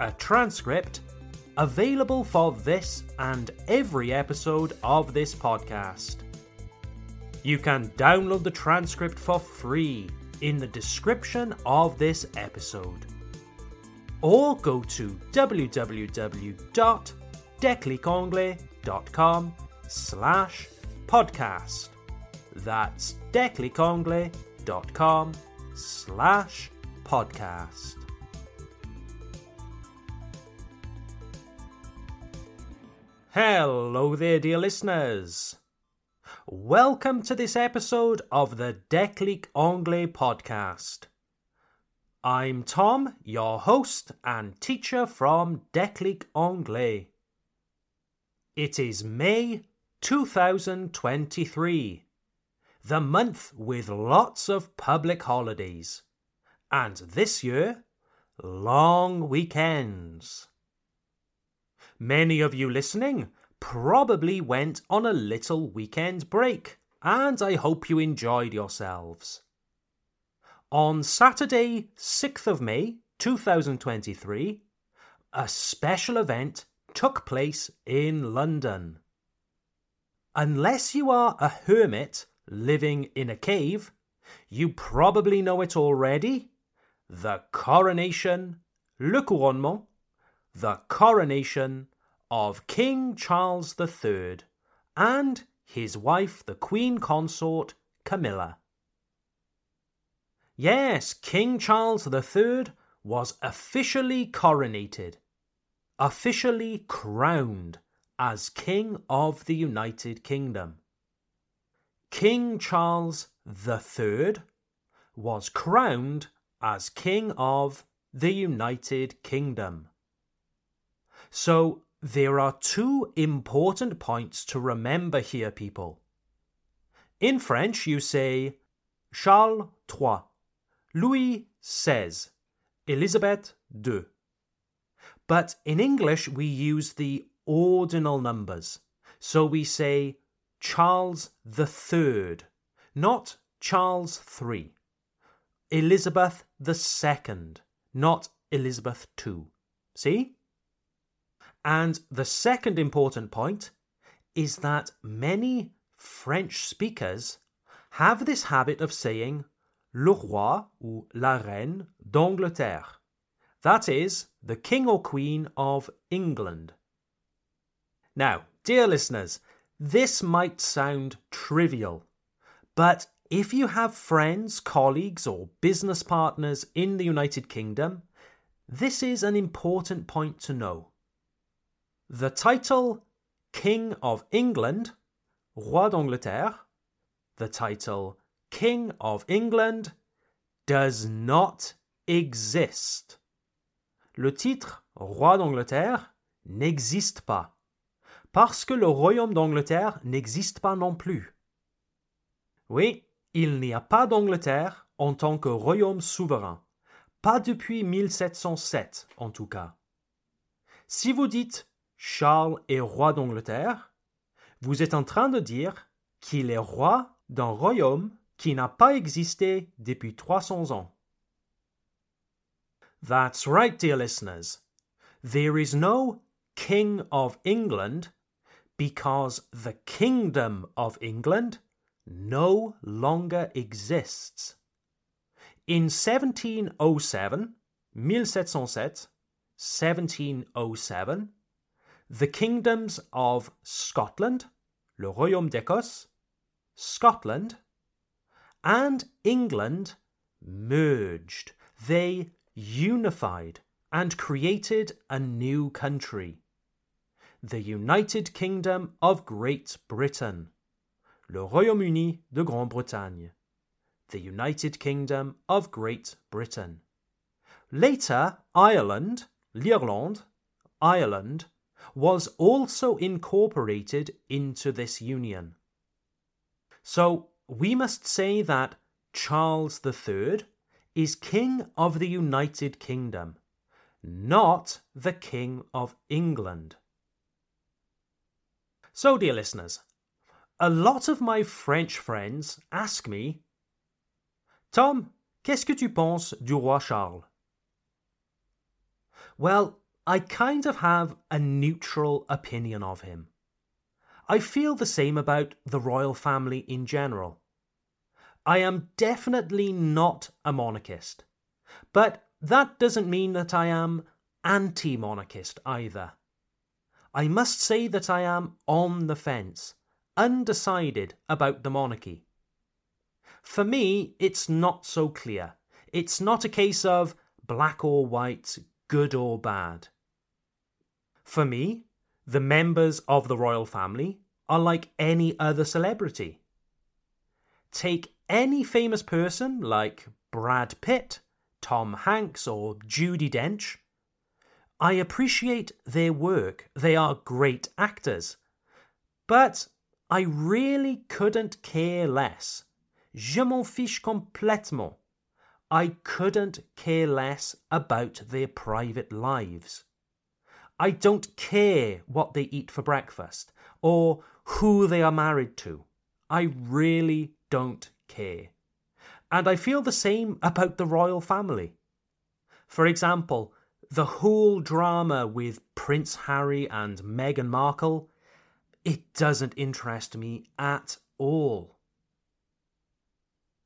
a transcript, available for this and every episode of this podcast. You can download the transcript for free in the description of this episode. Or go to www.declicanglais.com slash podcast. That's declicanglais.com slash podcast. Hello there, dear listeners. Welcome to this episode of the Declic Anglais podcast. I'm Tom, your host and teacher from Declic Anglais. It is May 2023, the month with lots of public holidays, and this year, long weekends. Many of you listening probably went on a little weekend break, and I hope you enjoyed yourselves. On Saturday, 6th of May 2023, a special event took place in London. Unless you are a hermit living in a cave, you probably know it already. The coronation, le couronnement, the coronation of King Charles III and his wife, the Queen Consort Camilla. Yes, King Charles III was officially coronated, officially crowned as King of the United Kingdom. King Charles III was crowned as King of the United Kingdom. So there are two important points to remember here, people. In French, you say Charles III, Louis XVI, Elizabeth II. But in English, we use the ordinal numbers. So we say Charles III, not Charles III. Elizabeth II, not Elizabeth II. See? And the second important point is that many French speakers have this habit of saying le roi ou la reine d'Angleterre. That is, the king or queen of England. Now, dear listeners, this might sound trivial, but if you have friends, colleagues, or business partners in the United Kingdom, this is an important point to know. The title King of England, Roi d'Angleterre, the title King of England does not exist. Le titre Roi d'Angleterre n'existe pas. Parce que le royaume d'Angleterre n'existe pas non plus. Oui, il n'y a pas d'Angleterre en tant que royaume souverain. Pas depuis 1707, en tout cas. Si vous dites Charles est roi d'Angleterre, vous êtes en train de dire qu'il est roi d'un royaume qui n'a pas existé depuis 300 ans. That's right, dear listeners. There is no King of England because the Kingdom of England no longer exists. In 1707, 1707, 1707, the kingdoms of Scotland, le Royaume d'Écosse, Scotland, and England merged. They unified and created a new country. The United Kingdom of Great Britain, le Royaume-Uni de Grande-Bretagne, the United Kingdom of Great Britain. Later, Ireland, l'Irlande, Ireland, was also incorporated into this union. So we must say that Charles III is King of the United Kingdom, not the King of England. So, dear listeners, a lot of my French friends ask me, Tom, qu'est-ce que tu penses du roi Charles? Well, I kind of have a neutral opinion of him. I feel the same about the royal family in general. I am definitely not a monarchist, but that doesn't mean that I am anti monarchist either. I must say that I am on the fence, undecided about the monarchy. For me, it's not so clear. It's not a case of black or white, good or bad. For me, the members of the royal family are like any other celebrity. Take any famous person like Brad Pitt, Tom Hanks, or Judi Dench. I appreciate their work, they are great actors. But I really couldn't care less. Je m'en fiche complètement. I couldn't care less about their private lives. I don't care what they eat for breakfast or who they are married to. I really don't care. And I feel the same about the royal family. For example, the whole drama with Prince Harry and Meghan Markle, it doesn't interest me at all.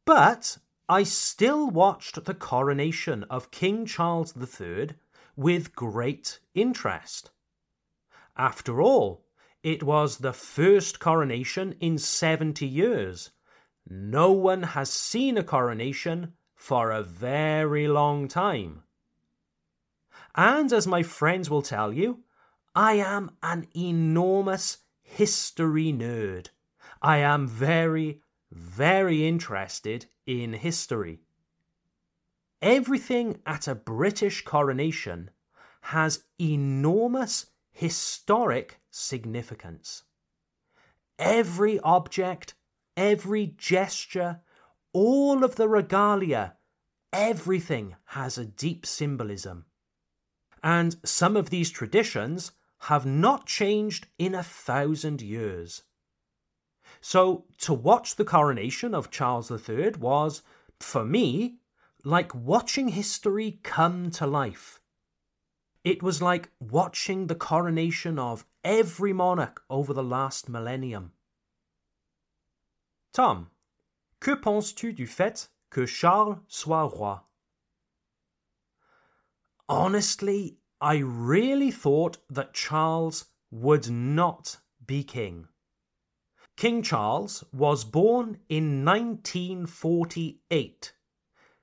But I still watched the coronation of King Charles III with great interest. After all, it was the first coronation in 70 years. No one has seen a coronation for a very long time. And as my friends will tell you, I am an enormous history nerd. I am very, very interested in history. Everything at a British coronation has enormous historic significance. Every object, every gesture, all of the regalia, everything has a deep symbolism. And some of these traditions have not changed in a thousand years. So, to watch the coronation of Charles III was, for me, like watching history come to life. It was like watching the coronation of every monarch over the last millennium. Tom, que penses-tu du fait que Charles soit roi? Honestly, I really thought that Charles would not be king. King Charles was born in 1948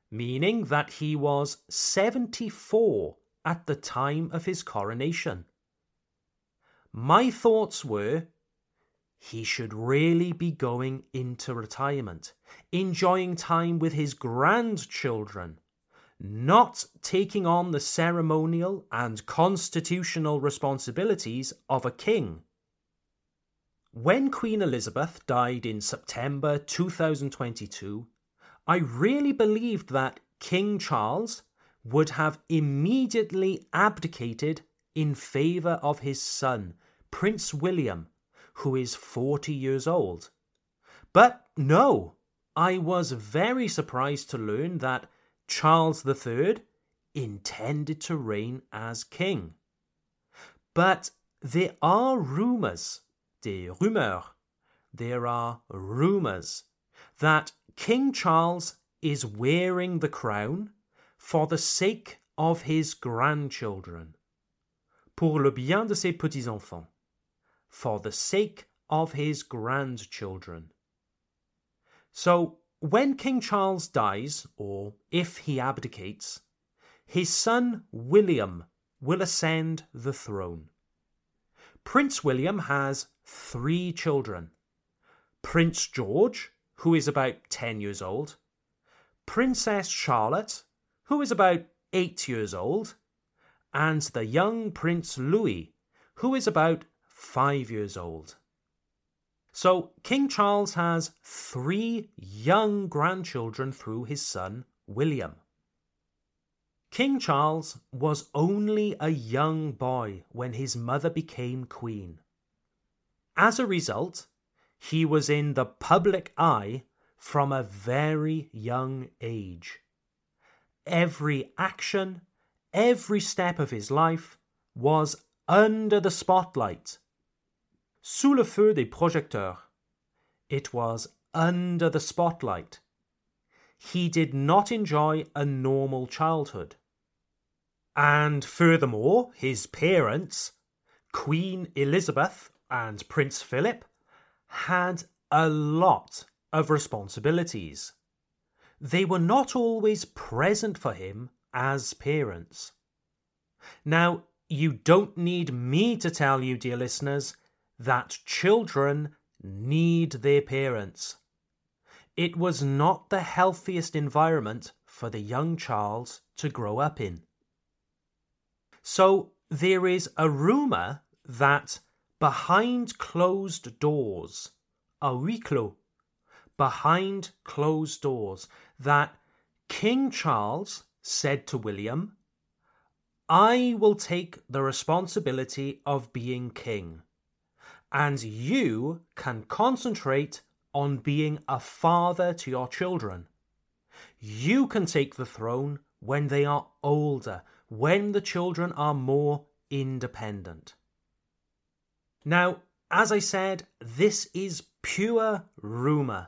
meaning that he was 74 at the time of his coronation. My thoughts were he should really be going into retirement, enjoying time with his grandchildren, not taking on the ceremonial and constitutional responsibilities of a king. When Queen Elizabeth died in September 2022, I really believed that King Charles would have immediately abdicated in favour of his son, Prince William, who is 40 years old. But no, I was very surprised to learn that Charles III intended to reign as king. But there are rumours, des rumeurs, there are rumours that King Charles is wearing the crown for the sake of his grandchildren, pour le bien de ses petits-enfants, for the sake of his grandchildren. So, when King Charles dies, or if he abdicates, his son William will ascend the throne. Prince William has three children Prince George, who is about 10 years old, Princess Charlotte, who is about 8 years old, and the young Prince Louis, who is about five years old. So, King Charles has three young grandchildren through his son, William. King Charles was only a young boy when his mother became queen. As a result, he was in the public eye from a very young age. Every action, every step of his life was under the spotlight. Sous le feu des projecteurs. It was under the spotlight. He did not enjoy a normal childhood. And furthermore, his parents, Queen Elizabeth and Prince Philip, had a lot of responsibilities. They were not always present for him as parents. Now, you don't need me to tell you, dear listeners, that children need their parents. It was not the healthiest environment for the young Charles to grow up in. So there is a rumour that behind closed doors, a huis behind closed doors, that King Charles said to William, I will take the responsibility of being king, and you can concentrate on being a father to your children. You can take the throne when they are older, when the children are more independent. Now, as I said, this is pure rumour.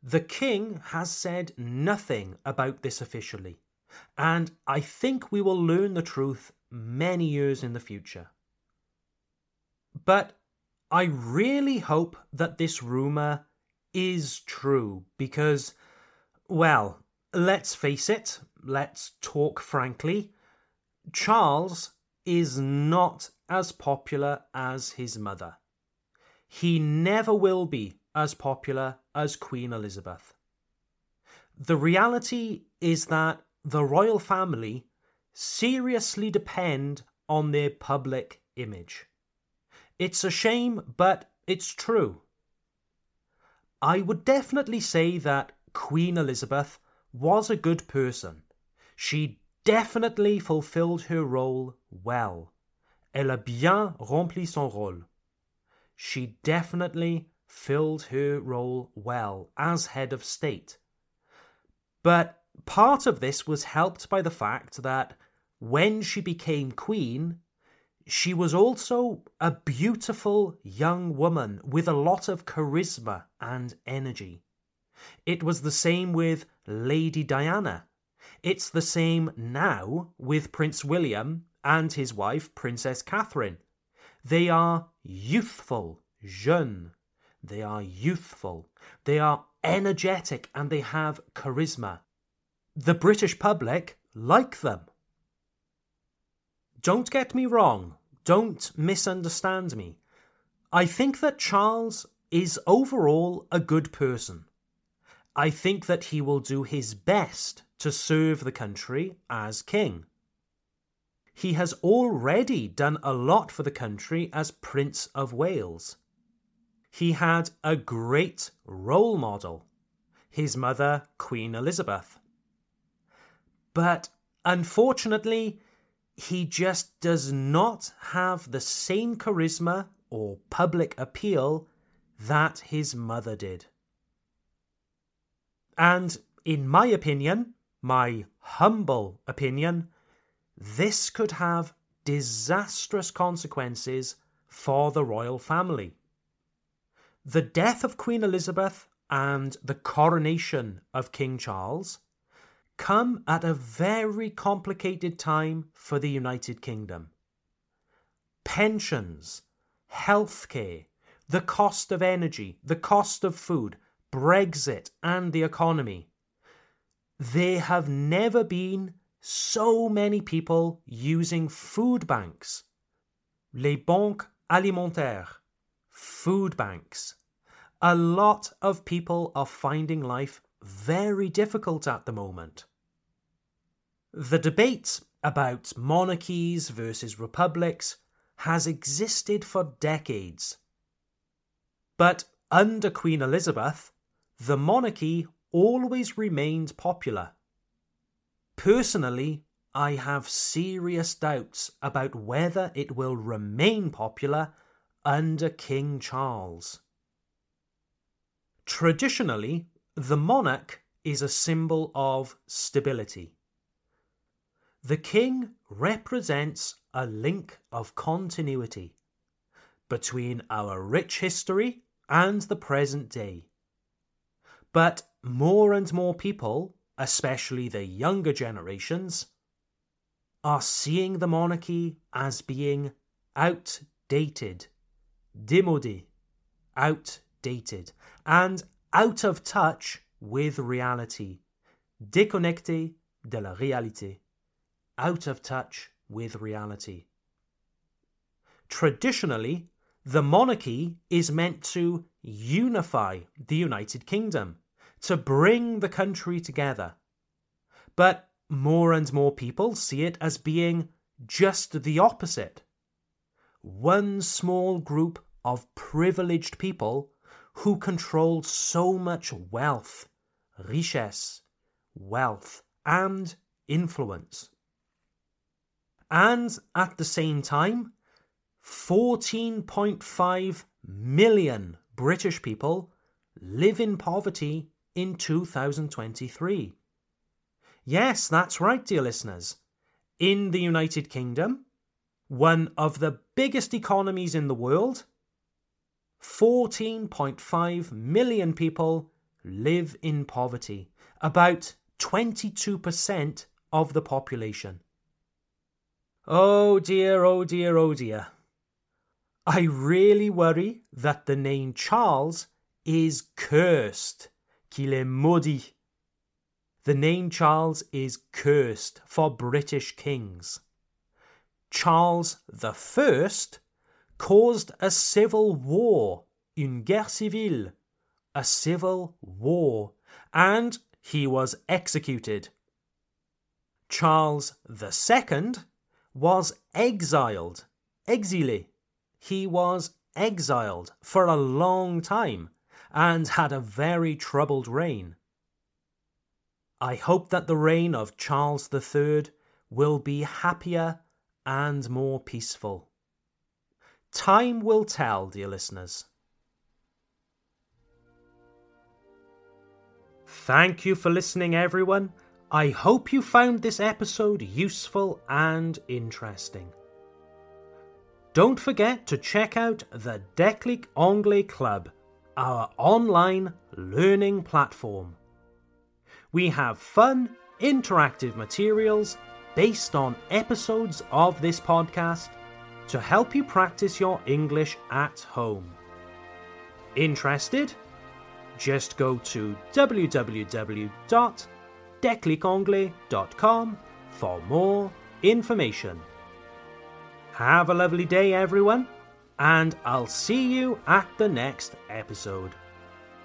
The king has said nothing about this officially, and I think we will learn the truth many years in the future. But I really hope that this rumour is true because, well, let's face it, let's talk frankly, Charles is not as popular as his mother. He never will be as popular as Queen Elizabeth. The reality is that the royal family seriously depend on their public image. It's a shame, but it's true. I would definitely say that Queen Elizabeth was a good person. She definitely fulfilled her role well. Elle a bien rempli son rôle. She definitely filled her role well as head of state. But part of this was helped by the fact that when she became queen, she was also a beautiful young woman with a lot of charisma and energy. It was the same with Lady Diana. It's the same now with Prince William and his wife, Princess Catherine. They are youthful, jeune. They are youthful. They are energetic and they have charisma. The British public like them. Don't get me wrong. Don't misunderstand me. I think that Charles is overall a good person. I think that he will do his best to serve the country as king. He has already done a lot for the country as Prince of Wales. He had a great role model, his mother, Queen Elizabeth. But unfortunately, he just does not have the same charisma or public appeal that his mother did. And in my opinion, my humble opinion, this could have disastrous consequences for the royal family. The death of Queen Elizabeth and the coronation of King Charles come at a very complicated time for the United Kingdom. Pensions, healthcare, the cost of energy, the cost of food, Brexit, and the economy. There have never been so many people using food banks. Les banques alimentaires. Food banks. A lot of people are finding life very difficult at the moment. The debate about monarchies versus republics has existed for decades. But under Queen Elizabeth, the monarchy always remained popular. Personally, I have serious doubts about whether it will remain popular under King Charles. Traditionally, the monarch is a symbol of stability. The king represents a link of continuity between our rich history and the present day. But more and more people, especially the younger generations, are seeing the monarchy as being outdated, démodé, outdated, and out of touch with reality, déconnecté de la réalité, out of touch with reality. Traditionally, the monarchy is meant to unify the United Kingdom, to bring the country together. But more and more people see it as being just the opposite. One small group of privileged people who control so much wealth, richesse, wealth, and influence. And at the same time, 14.5 million British people live in poverty in 2023. Yes, that's right, dear listeners. In the United Kingdom, one of the biggest economies in the world, 14.5 million people live in poverty, about 22% of the population. Oh dear, oh dear, oh dear. I really worry that the name Charles is cursed, qu'il est maudit. The name Charles is cursed for British kings. Charles the First caused a civil war, une guerre civile, a civil war, and he was executed. Charles II was exiled, exilé. He was exiled for a long time and had a very troubled reign. I hope that the reign of Charles III will be happier and more peaceful. Time will tell, dear listeners. Thank you for listening, everyone. I hope you found this episode useful and interesting. Don't forget to check out the Declic Anglais Club, our online learning platform. We have fun, interactive materials based on episodes of this podcast to help you practice your English at home. Interested? Just go to www.declicanglais.com for more information. Have a lovely day, everyone, and I'll see you at the next episode.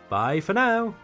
Bye for now.